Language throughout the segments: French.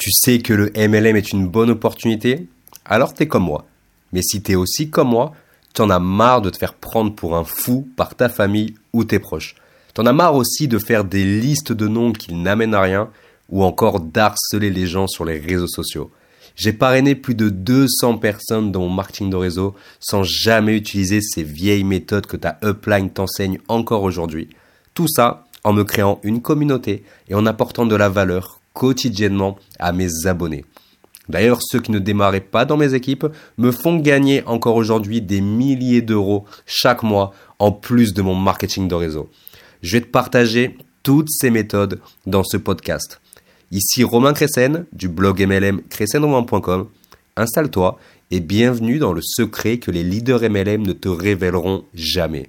Tu sais que le MLM est une bonne opportunité Alors t'es comme moi. Mais si t'es aussi comme moi, t'en as marre de te faire prendre pour un fou par ta famille ou tes proches. T'en as marre aussi de faire des listes de noms qui n'amènent à rien ou encore d'harceler les gens sur les réseaux sociaux. J'ai parrainé plus de 200 personnes dans mon marketing de réseau sans jamais utiliser ces vieilles méthodes que ta upline t'enseigne encore aujourd'hui. Tout ça en me créant une communauté et en apportant de la valeur quotidiennement à mes abonnés. D'ailleurs, ceux qui ne démarraient pas dans mes équipes me font gagner encore aujourd'hui des milliers d'euros chaque mois en plus de mon marketing de réseau. Je vais te partager toutes ces méthodes dans ce podcast. Ici Romain Cressen du blog MLM crescenromain.com. Installe-toi et bienvenue dans le secret que les leaders MLM ne te révéleront jamais.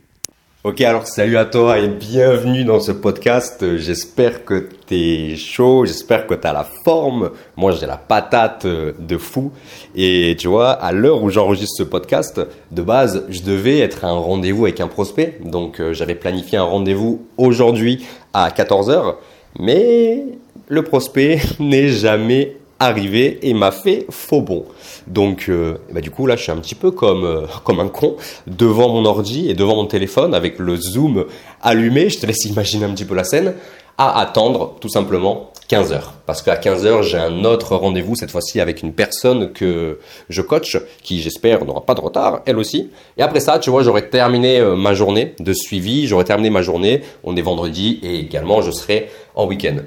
Ok, alors salut à toi et bienvenue dans ce podcast. J'espère que t'es chaud, j'espère que t'as la forme. Moi, j'ai la patate euh, de fou. Et tu vois, à l'heure où j'enregistre ce podcast, de base, je devais être à un rendez-vous avec un prospect. Donc, euh, j'avais planifié un rendez-vous aujourd'hui à 14h. Mais le prospect n'est jamais arrivé et m'a fait faux bon. Donc, euh, bah, du coup, là, je suis un petit peu comme, euh, comme un con devant mon ordi et devant mon téléphone avec le zoom allumé. Je te laisse imaginer un petit peu la scène à attendre tout simplement 15 heures. Parce qu'à 15 heures, j'ai un autre rendez-vous, cette fois-ci avec une personne que je coach, qui j'espère n'aura pas de retard, elle aussi. Et après ça, tu vois, j'aurais terminé euh, ma journée de suivi, j'aurais terminé ma journée, on est vendredi et également je serai en week-end.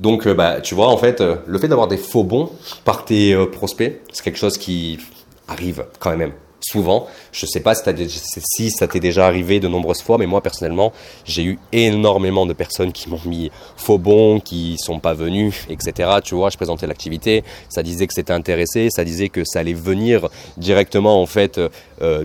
Donc, euh, bah, tu vois, en fait, euh, le fait d'avoir des faux bons par tes euh, prospects, c'est quelque chose qui arrive quand même souvent. Je sais pas si, si ça t'est déjà arrivé de nombreuses fois, mais moi personnellement, j'ai eu énormément de personnes qui m'ont mis faux bons, qui sont pas venus, etc. Tu vois, je présentais l'activité, ça disait que c'était intéressé, ça disait que ça allait venir directement en fait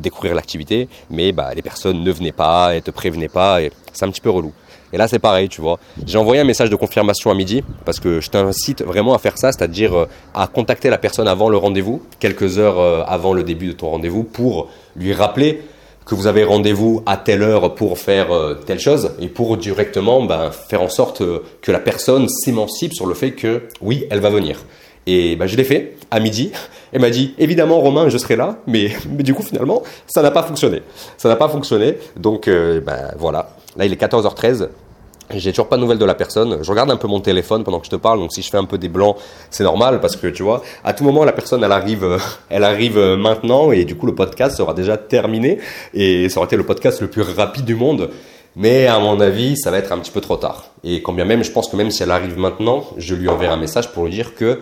découvrir l'activité, mais bah les personnes ne venaient pas, elles te prévenaient pas, et c'est un petit peu relou. Et là, c'est pareil, tu vois. J'ai envoyé un message de confirmation à midi parce que je t'incite vraiment à faire ça, c'est-à-dire euh, à contacter la personne avant le rendez-vous, quelques heures euh, avant le début de ton rendez-vous, pour lui rappeler que vous avez rendez-vous à telle heure pour faire euh, telle chose et pour directement ben, faire en sorte que la personne s'émancipe sur le fait que oui, elle va venir. Et ben, je l'ai fait à midi. Elle m'a dit évidemment Romain, je serai là, mais, du coup finalement ça n'a pas fonctionné. Ça n'a pas fonctionné. Donc ben, voilà. Là il est 14h13. J'ai toujours pas de nouvelles de la personne. Je regarde un peu mon téléphone pendant que je te parle. Donc si je fais un peu des blancs, c'est normal parce que tu vois, à tout moment la personne elle arrive, euh, elle arrive euh, maintenant et du coup le podcast sera déjà terminé et ça aurait été le podcast le plus rapide du monde. Mais à mon avis, ça va être un petit peu trop tard. Et quand bien même, je pense que même si elle arrive maintenant, je lui enverrai un message pour lui dire que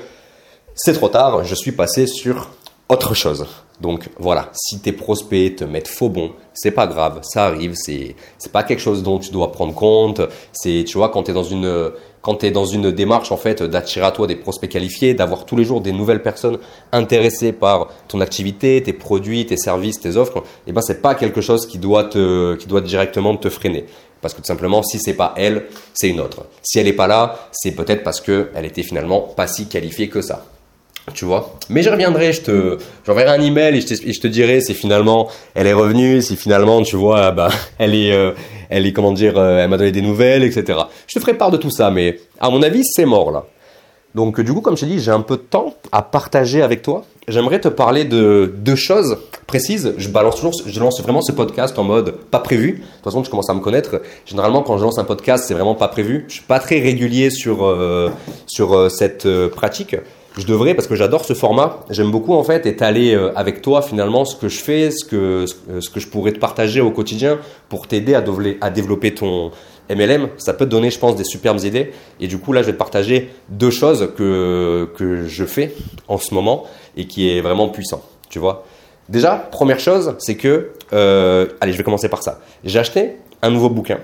c'est trop tard. Je suis passé sur autre chose. Donc voilà, si tes prospects te mettent faux bon, c'est pas grave, ça arrive, c'est c'est pas quelque chose dont tu dois prendre compte. C'est tu vois quand tu es dans une quand tu dans une démarche en fait d'attirer à toi des prospects qualifiés, d'avoir tous les jours des nouvelles personnes intéressées par ton activité, tes produits, tes services, tes offres, eh ben c'est pas quelque chose qui doit te qui doit directement te freiner. Parce que tout simplement, si c'est pas elle, c'est une autre. Si elle est pas là, c'est peut-être parce que elle était finalement pas si qualifiée que ça. Tu vois Mais je reviendrai, je te, j'enverrai un email et je, te, je te dirai si finalement elle est revenue, si finalement, tu vois, bah, elle est, euh, elle est, comment dire, euh, elle m'a donné des nouvelles, etc. Je te ferai part de tout ça, mais à mon avis, c'est mort là. Donc, du coup, comme je t'ai dit, j'ai un peu de temps à partager avec toi. J'aimerais te parler de deux choses précises. Je balance toujours, je lance vraiment ce podcast en mode pas prévu. De toute façon, tu commences à me connaître. Généralement, quand je lance un podcast, c'est vraiment pas prévu. Je suis pas très régulier sur, euh, sur cette pratique je devrais parce que j'adore ce format. J'aime beaucoup en fait étaler euh, avec toi finalement ce que je fais, ce que ce que je pourrais te partager au quotidien pour t'aider à, développer ton MLM. Ça peut te donner, je pense, des superbes idées. Et du coup là, je vais te partager deux choses que que je fais en ce moment et qui est vraiment puissant. Tu vois. Déjà, première chose, c'est que euh, allez, je vais commencer par ça. J'ai acheté un nouveau bouquin.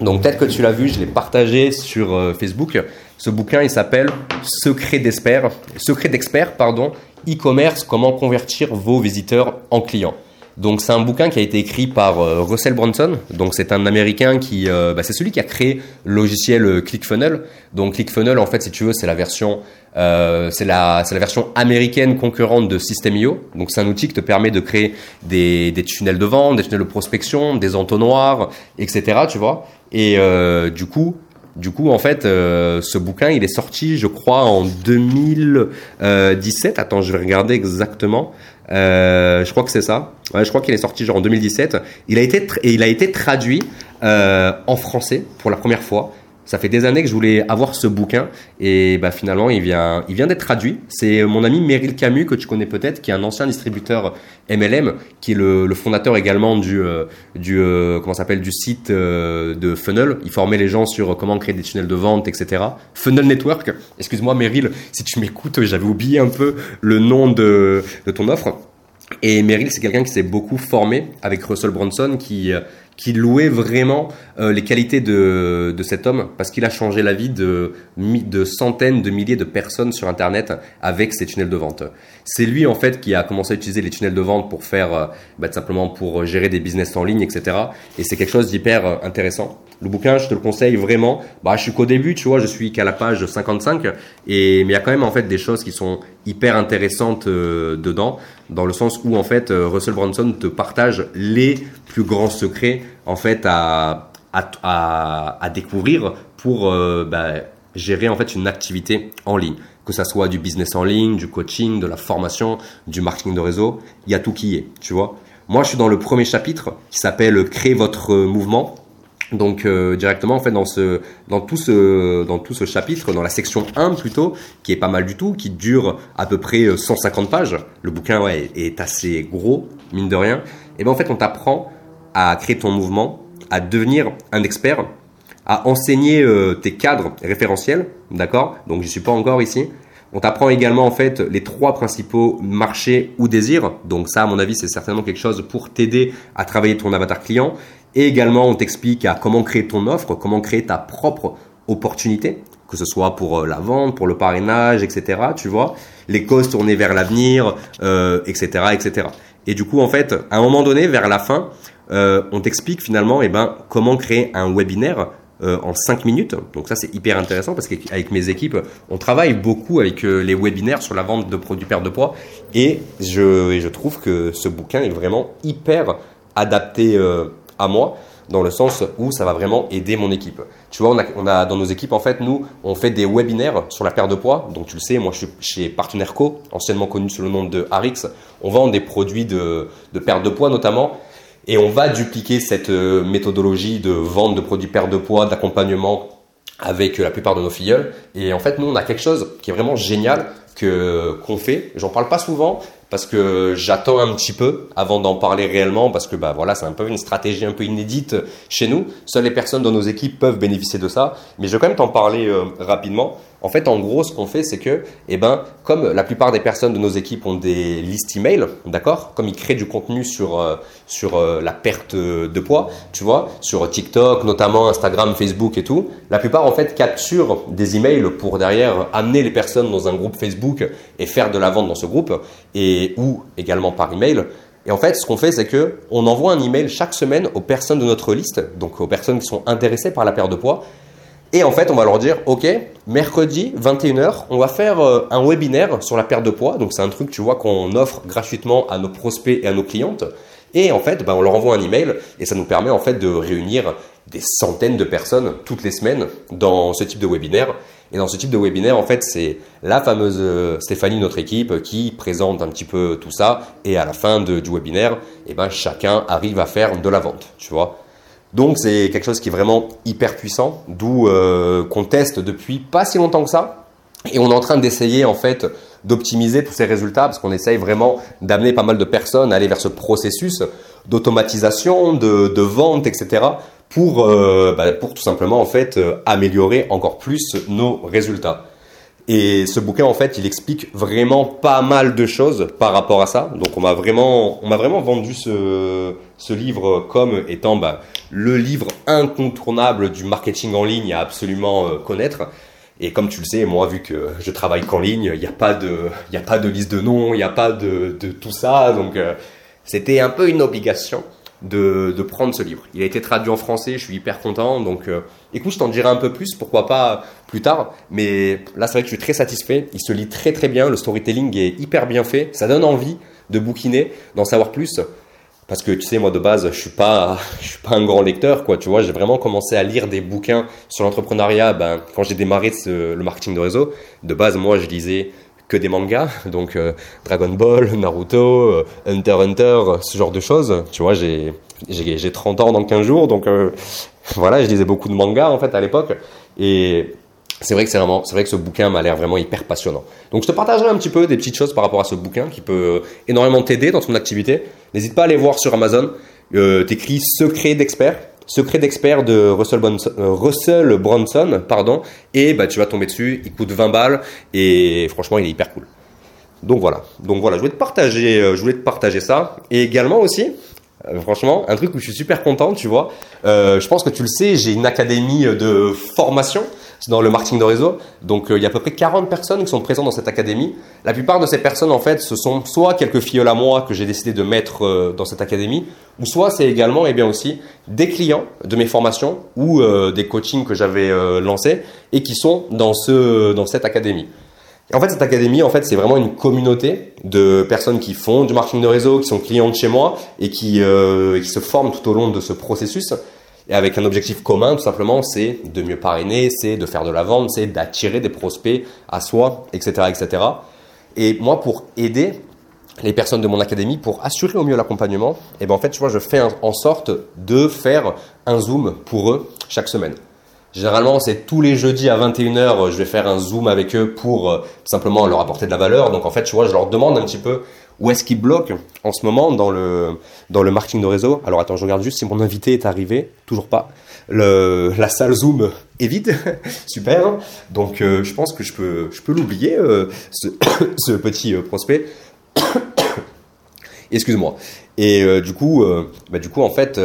Donc peut-être que tu l'as vu, je l'ai partagé sur euh, Facebook. Ce bouquin, il s'appelle Secret d'expert, pardon, e-commerce, comment convertir vos visiteurs en clients. Donc c'est un bouquin qui a été écrit par euh, Russell Brunson. Donc c'est un Américain qui, euh, bah, c'est celui qui a créé le logiciel euh, ClickFunnels. Donc ClickFunnels, en fait, si tu veux, c'est la version, c'est la, c'est la version américaine concurrente de System.io. Donc c'est un outil qui te permet de créer des, des tunnels de vente, des tunnels de prospection, des entonnoirs, etc. Tu vois. Et du coup, Du coup, en fait, euh, ce bouquin, il est sorti, je crois, en 2017. Attends, je vais regarder exactement. Euh, je crois que c'est ça. Je crois qu'il est sorti en 2017. Il a été traduit euh, en français pour la première fois. Ça fait des années que je voulais avoir ce bouquin et bah finalement il vient, il vient d'être traduit. C'est mon ami Meryl Camus que tu connais peut-être, qui est un ancien distributeur MLM, qui est le, fondateur également du, euh, euh, comment s'appelle du site euh, de Funnel. Il formait les gens sur comment créer des tunnels de vente, etc. Funnel Network. Excuse-moi Meryl, si tu m'écoutes, j'avais oublié un peu le nom de, de ton offre. Et Meryl, c'est quelqu'un qui s'est beaucoup formé avec Russell Brunson, qui qui louait vraiment euh, les qualités de, de cet homme parce qu'il a changé la vie de, de centaines de milliers de personnes sur Internet avec ses tunnels de vente. C'est lui en fait qui a commencé à utiliser les tunnels de vente pour faire euh, bah, simplement pour gérer des business en ligne, etc. Et c'est quelque chose d'hyper euh, intéressant. Le bouquin, je te le conseille vraiment. Bah, je suis qu'au début, tu vois, je suis qu'à la page 55, et mais il y a quand même en fait des choses qui sont hyper intéressantes dedans, dans le sens où en fait Russell Brunson te partage les plus grands secrets en fait à, à, à, découvrir pour euh, bah, gérer en fait une activité en ligne. Que ça soit du business en ligne, du coaching, de la formation, du marketing de réseau, il y a tout qui est, tu vois. Moi, je suis dans le premier chapitre qui s'appelle Créer votre mouvement. Donc euh, directement en fait dans tout ce chapitre dans la section 1 plutôt qui est pas mal du tout qui dure à peu près 150 euh, pages. Le bouquin est assez gros mine de rien. Et ben en fait on t'apprend à créer ton mouvement, à devenir un expert, à enseigner euh, tes cadres référentiels, d'accord? Donc je suis pas encore ici. On t'apprend également en fait les trois principaux marchés ou désirs. Donc ça, à mon avis, c'est certainement quelque chose pour t'aider à travailler ton avatar client. Et également, on t'explique à comment créer ton offre, comment créer ta propre opportunité, que ce soit pour euh, la vente, pour le parrainage, etc. Tu vois, les causes tournées vers l'avenir, euh, etc., etc. Et du coup, en fait, à un moment donné, vers la fin, euh, on t'explique finalement eh ben, comment créer un webinaire en 5 minutes. Donc ça c'est hyper intéressant parce qu'avec mes équipes, on travaille beaucoup avec les webinaires sur la vente de produits perte de poids et je trouve que ce bouquin est vraiment hyper adapté à moi dans le sens où ça va vraiment aider mon équipe. Tu vois, on a, dans nos équipes, en fait, nous, on fait des webinaires sur la perte de poids. Donc, tu le sais, moi, je suis chez Partenaire Co, anciennement connu sous le nom de Arix. On vend des produits de, de perte de poids, notamment. Et on va dupliquer cette euh, méthodologie de vente de produits perte de poids, d'accompagnement avec euh, la plupart de nos filleuls. Et en fait, nous, on a quelque chose qui est vraiment génial que qu'on fait. J'en parle pas souvent parce que j'attends un petit peu avant d'en parler réellement parce que bah voilà, c'est un peu une stratégie un peu inédite chez nous. Seules les personnes dans nos équipes peuvent bénéficier de ça, mais je vais quand même t'en parler euh, rapidement. En fait, en gros, ce qu'on fait, c'est que, eh ben, comme la plupart des personnes de nos équipes ont des listes email, d'accord, comme ils créent du contenu sur euh, sur euh, la perte de poids, tu vois, sur TikTok, notamment Instagram, Facebook et tout, la plupart en fait capturent des emails pour derrière amener les personnes dans un groupe Facebook et faire de la vente dans ce groupe et ou également par email. Et en fait, ce qu'on fait, c'est que on envoie un email chaque semaine aux personnes de notre liste, donc aux personnes qui sont intéressées par la perte de poids et en fait, on va leur dire, OK, mercredi 21h, on va faire euh, un webinaire sur la perte de poids. Donc c'est un truc, tu vois, qu'on offre gratuitement à nos prospects et à nos clientes. Et en fait, ben, on leur envoie un email et ça nous permet en fait de réunir des centaines de personnes toutes les semaines dans ce type de webinaire. Et dans ce type de webinaire, en fait, c'est la fameuse euh, Stéphanie, notre équipe, qui présente un petit peu tout ça. Et à la fin du webinaire, eh ben, chacun arrive à faire de la vente, tu vois. Donc c'est quelque chose qui est vraiment hyper puissant, d'où euh, qu'on teste depuis pas si longtemps que ça. Et on est en train d'essayer en fait d'optimiser tous ces résultats parce qu'on essaye vraiment d'amener pas mal de personnes à aller vers ce processus d'automatisation, de, vente, etc. pour, euh, bah, pour tout simplement en fait euh, améliorer encore plus nos résultats. Et ce bouquin, en fait, il explique vraiment pas mal de choses par rapport à ça. Donc, on m'a vraiment, on m'a vraiment vendu ce, ce livre comme étant bah, le livre incontournable du marketing en ligne à absolument euh, connaître. Et comme tu le sais, moi, vu que je travaille qu'en ligne, il n'y a pas de, il a pas de liste de noms, il n'y a pas de, de tout ça. Donc, euh, c'était un peu une obligation de, prendre ce livre. Il a été traduit en français, je suis hyper content. Donc, euh, écoute, je t'en dirai un peu plus, pourquoi pas plus tard. Mais là, c'est vrai que je suis très satisfait. Il se lit très très bien. Le storytelling est hyper bien fait. Ça donne envie de bouquiner, d'en savoir plus. parce que tu sais moi de base je suis pas je suis pas un grand lecteur quoi tu vois j'ai vraiment commencé à lire des bouquins sur l'entrepreneuriat ben quand j'ai démarré le marketing de réseau de base moi je lisais que des mangas donc euh, Dragon Ball Naruto euh, Hunter Hunter ce genre de choses tu vois j'ai j'ai 30 ans dans 15 jours donc euh, voilà je lisais beaucoup de mangas en fait à l'époque et c'est vrai que c'est vraiment, c'est vrai que ce bouquin m'a l'air vraiment hyper passionnant. Donc je te partagerai un petit peu des petites choses par rapport à ce bouquin qui peut énormément t'aider dans ton activité. N'hésite pas à aller voir sur Amazon. Euh, T'écris Secret d'expert, Secret d'expert de Russell Bronson, euh, pardon, et bah tu vas tomber dessus. Il coûte 20 balles et franchement il est hyper cool. Donc voilà, donc voilà, je voulais te partager, euh, je voulais te partager ça et également aussi. Euh, franchement, un truc où je suis super content, tu vois. je pense que tu le sais, j'ai une académie de formation dans le marketing de réseau. Donc euh, il y a à peu près 40 personnes qui sont présentes dans cette académie. La plupart de ces personnes, en fait, ce sont soit quelques filles à moi que j'ai décidé de mettre euh, dans cette académie, ou soit c'est également et eh bien aussi des clients de mes formations ou euh, des coachings que j'avais lancés et qui sont dans, ce, dans cette académie. En fait, cette académie, en fait, c'est vraiment une communauté de personnes qui font du marketing de réseau, qui sont clientes chez moi et qui, qui se forment tout au long de ce processus et avec un objectif commun, tout simplement, c'est de mieux parrainer, c'est de faire de la vente, c'est d'attirer des prospects à soi, etc., etc. Et moi, pour aider les personnes de mon académie, pour assurer au mieux l'accompagnement, et eh ben en fait, je fais en sorte de faire un zoom pour eux chaque semaine. Généralement, c'est tous les jeudis à 21h, je vais faire un zoom avec eux pour euh, simplement leur apporter de la valeur. Donc en fait, tu vois, je leur demande un petit peu où est-ce qu'il bloque en ce moment dans le, dans le marketing de réseau Alors attends, je regarde juste si mon invité est arrivé. Toujours pas. La salle Zoom est vide. Super. Donc euh, je pense que je peux, je peux l'oublier, euh, ce, ce, petit euh, prospect. Excuse-moi. Et du coup, bah, du coup, en fait,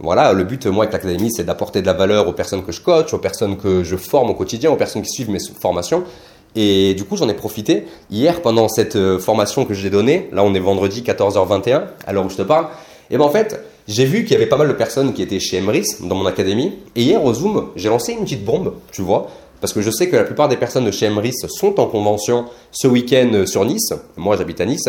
voilà, le but, moi, avec l'académie, c'est d'apporter de la valeur aux personnes que je coach, aux personnes que je forme au quotidien, aux personnes qui suivent mes formations. Et du coup, j'en ai profité hier pendant cette euh, formation que j'ai donnée. Là, on est vendredi 14h21, à l'heure où je te parle. Et ben en fait, j'ai vu qu'il y avait pas mal de personnes qui étaient chez Emrys dans mon académie. Et hier au Zoom, j'ai lancé une petite bombe, tu vois, parce que je sais que la plupart des personnes de chez Emrys sont en convention ce week-end euh, sur Nice. Moi, j'habite à Nice.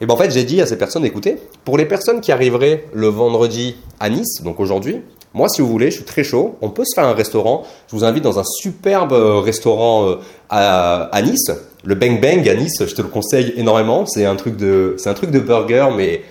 Et ben en fait, j'ai dit à ces personnes, écoutez, pour les personnes qui arriveraient le vendredi à Nice, donc aujourd'hui, moi, si vous voulez, je suis très chaud. On peut se faire un restaurant. Je vous invite dans un superbe euh, restaurant euh, à, Nice, le Bang Bang à Nice. Je te le conseille énormément. C'est c'est un truc de burger, mais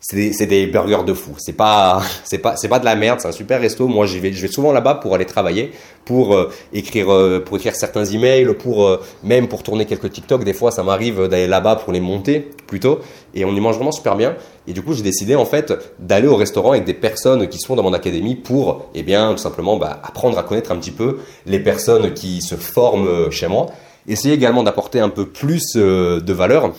c'est des, burgers de fou. C'est pas, c'est pas, c'est pas de la merde. C'est un super resto. Moi, j'y vais, je vais souvent là-bas pour aller travailler, pour euh, écrire, euh, pour écrire certains emails, pour euh, même pour tourner quelques TikTok. Des fois, ça m'arrive d'aller là-bas pour les monter plutôt. Et on y mange vraiment super bien. Et du coup, j'ai décidé en fait d'aller au restaurant avec des personnes qui sont dans mon académie pour, eh bien, tout simplement, bah, apprendre à connaître un petit peu les personnes qui se forment chez moi. Essayer également d'apporter un peu plus de valeur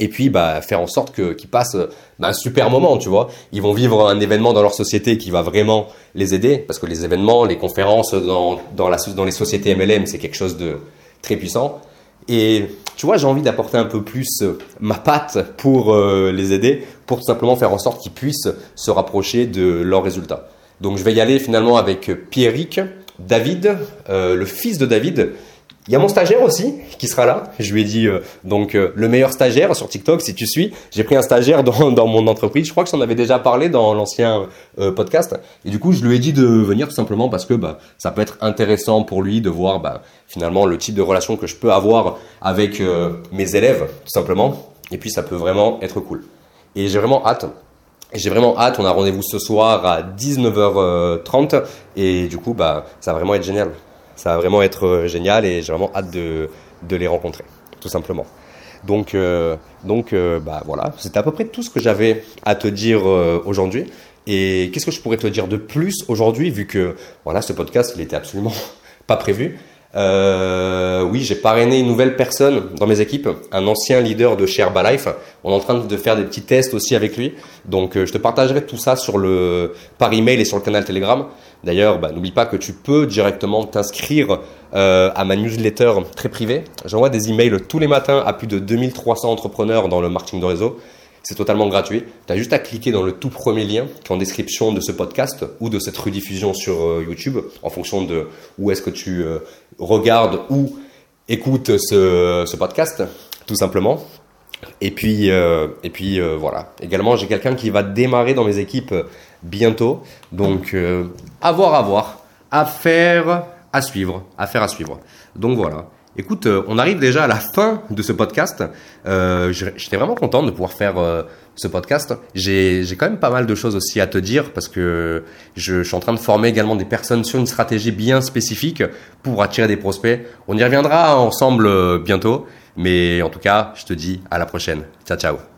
et puis bah, faire en sorte qu'ils passent bah, un super moment, tu vois. Ils vont vivre un événement dans leur société qui va vraiment les aider, parce que les événements, les conférences dans, les sociétés MLM, c'est quelque chose de très puissant. Et tu vois, j'ai envie d'apporter un peu plus euh, ma patte pour euh, les aider, pour tout simplement faire en sorte qu'ils puissent se rapprocher de leurs résultats. Donc je vais y aller finalement avec Pierrick, David, euh, le fils de David, il y a mon stagiaire aussi qui sera là. Je lui ai dit euh, donc euh, le meilleur stagiaire sur TikTok si tu suis. J'ai pris un stagiaire dans, dans mon entreprise. Je crois que j'en avais déjà parlé dans l'ancien euh, podcast. Et du coup, je lui ai dit de venir tout simplement parce que bah, ça peut être intéressant pour lui de voir bah, finalement le type de relation que je peux avoir avec mes élèves tout simplement. Et puis ça peut vraiment être cool. Et j'ai vraiment hâte j'ai vraiment hâte, on a rendez-vous ce soir à 19h30 et du coup bah ça va vraiment être génial ça va vraiment être euh, génial et j'ai vraiment hâte de, les rencontrer, tout simplement. Donc, euh, euh, bah, voilà, c'était à peu près tout ce que j'avais à te dire aujourd'hui. Et qu'est-ce que je pourrais te dire de plus aujourd'hui, vu que voilà, ce podcast, il était absolument pas prévu. Euh, oui, j'ai parrainé une nouvelle personne dans mes équipes, un ancien leader de chez Herbalife. On est en train de faire des petits tests aussi avec lui. Donc, je te partagerai tout ça sur le, par email et sur le canal Telegram. D'ailleurs, bah, n'oublie pas que tu peux directement t'inscrire euh, à ma newsletter très privée. J'envoie des emails tous les matins à plus de 2300 entrepreneurs dans le marketing de réseau. C'est totalement gratuit. Tu as juste à cliquer dans le tout premier lien qui est en description de ce podcast ou de cette rediffusion sur euh, YouTube en fonction de où est-ce que tu regardes ou écoutes ce, podcast, tout simplement. Et puis, euh, et puis euh, voilà. Également, j'ai quelqu'un qui va démarrer dans mes équipes bientôt. Donc, euh, à voir, à voir. Affaire à suivre. Affaire à suivre. Donc voilà. Écoute, euh, on arrive déjà à la fin de ce podcast. Euh, J'étais vraiment content de pouvoir faire euh, ce podcast. J'ai quand même pas mal de choses aussi à te dire parce que je, je suis en train de former également des personnes sur une stratégie bien spécifique pour attirer des prospects. On y reviendra ensemble bientôt. Mais en tout cas, je te dis à la prochaine. Ciao, ciao.